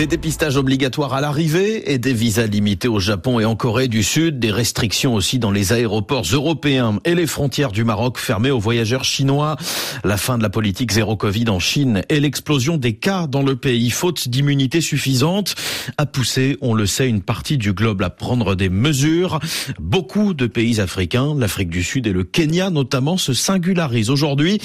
Des dépistages obligatoires à l'arrivée et des visas limités au Japon et en Corée du Sud, des restrictions aussi dans les aéroports européens et les frontières du Maroc fermées aux voyageurs chinois. La fin de la politique zéro Covid en Chine et l'explosion des cas dans le pays, faute d'immunité suffisante, a poussé, on le sait, une partie du globe à prendre des mesures. Beaucoup de pays africains, l'Afrique du Sud et le Kenya notamment, se singularisent aujourd'hui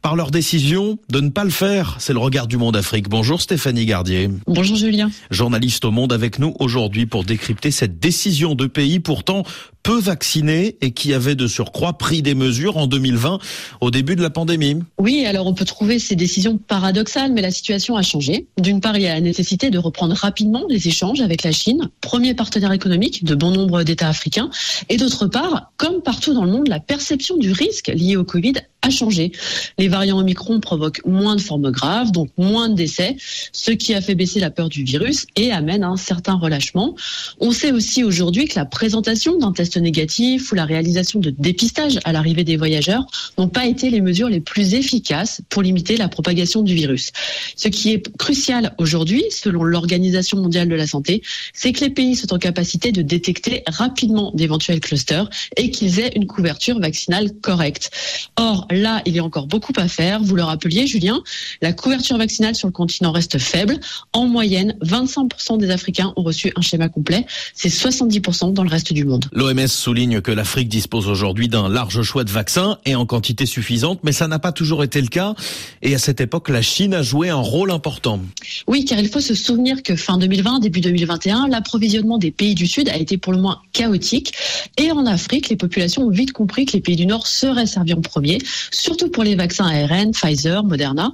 par leur décision de ne pas le faire. C'est le regard du monde Afrique. Bonjour Stéphanie Gardier. Bonjour Julien. Journaliste au Monde avec nous aujourd'hui pour décrypter cette décision de pays pourtant peu vaccinés et qui avaient de surcroît pris des mesures en 2020 au début de la pandémie. Oui, alors on peut trouver ces décisions paradoxales, mais la situation a changé. D'une part, il y a la nécessité de reprendre rapidement les échanges avec la Chine, premier partenaire économique de bon nombre d'États africains, et d'autre part, comme partout dans le monde, la perception du risque lié au Covid a changé. Les variants Omicron provoquent moins de formes graves, donc moins de décès, ce qui a fait baisser la peur du virus et amène un certain relâchement. On sait aussi aujourd'hui que la présentation d'un test négatif ou la réalisation de dépistage à l'arrivée des voyageurs n'ont pas été les mesures les plus efficaces pour limiter la propagation du virus. Ce qui est crucial aujourd'hui, selon l'Organisation mondiale de la santé, c'est que les pays soient en capacité de détecter rapidement d'éventuels clusters et qu'ils aient une couverture vaccinale correcte. Or, là, il y a encore beaucoup à faire. Vous le rappeliez, Julien, la couverture vaccinale sur le continent reste faible. En moyenne, 25% des Africains ont reçu un schéma complet. C'est 70% dans le reste du monde. L'OMS souligne que l'Afrique dispose aujourd'hui d'un large choix de vaccins et en quantité suffisante, mais ça n'a pas toujours été le cas. Et à cette époque, la Chine a joué un rôle important. Oui, car il faut se souvenir que fin 2020, début 2021, l'approvisionnement des pays du Sud a été pour le moins chaotique. Et en Afrique, les populations ont vite compris que les pays du Nord seraient servis en premier, surtout pour les vaccins ARN, Pfizer, Moderna.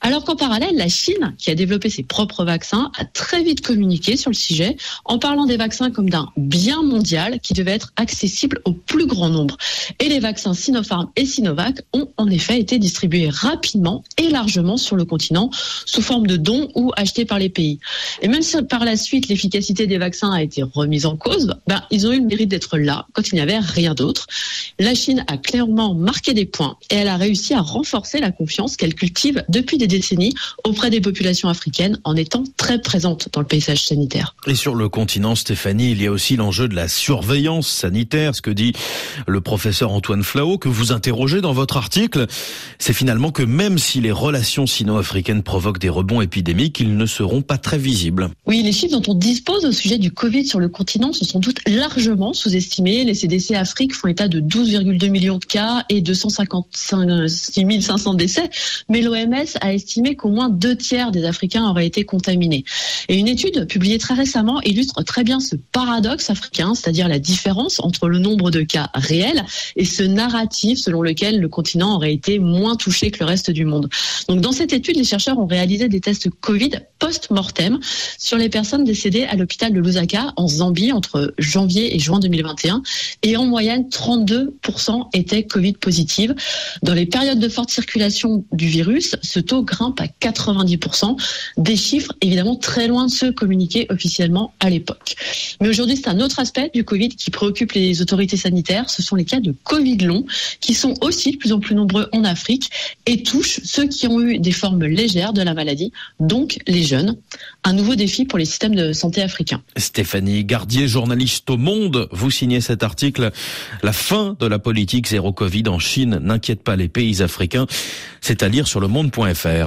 Alors qu'en parallèle, la Chine, qui a développé ses propres vaccins, a très vite communiqué sur le sujet en parlant des vaccins comme d'un bien mondial qui devait être accessible au plus grand nombre. Et les vaccins Sinopharm et Sinovac ont en effet été distribués rapidement et largement sur le continent sous forme de dons ou achetés par les pays. Et même si par la suite l'efficacité des vaccins a été remise en cause, ben, ils ont eu le mérite d'être là quand il n'y avait rien d'autre. La Chine a clairement marqué des points et elle a réussi à renforcer la confiance qu'elle cultive depuis des décennies auprès des populations africaines en étant très présente dans le paysage sanitaire. Et sur le continent, Stéphanie, il y a aussi l'enjeu de la surveillance sanitaire, ce que dit le professeur Antoine Flao, que vous interrogez dans votre article. C'est finalement que même si les relations sino-africaines provoquent des rebonds épidémiques, ils ne seront pas très visibles. Oui, les chiffres dont on dispose au sujet du Covid sur le continent sont doute largement sous-estimés. Les CDC Afrique font état de 12,2 millions de cas et 256 500 décès, mais l'OMS a estimé qu'au moins deux tiers des Africains auraient été contaminés. Et une étude publiée très récemment illustre très bien ce paradoxe africain, c'est-à-dire la différence entre le nombre de cas réels et ce narratif selon lequel le continent aurait été moins touché que le reste du monde. Donc dans cette étude, les chercheurs ont réalisé des tests Covid post-mortem sur les personnes décédées à l'hôpital de Lusaka en Zambie entre janvier et juin 2021 et en moyenne 32% étaient Covid positives. Dans les périodes de forte circulation du virus, ce taux grimpe à 90%, des chiffres évidemment très loin de ceux communiqués officiellement à l'époque. Mais aujourd'hui, c'est un autre aspect du Covid qui préoccupe les autorités sanitaires, ce sont les cas de Covid long qui sont aussi de plus en plus nombreux en Afrique et touchent ceux qui ont eu des formes légères de la maladie, donc les jeunes. Un nouveau défi pour les systèmes de santé africains. Stéphanie Gardier, journaliste au Monde, vous signez cet article. La fin de la politique zéro Covid en Chine n'inquiète pas les pays africains. C'est à lire sur le monde.fr.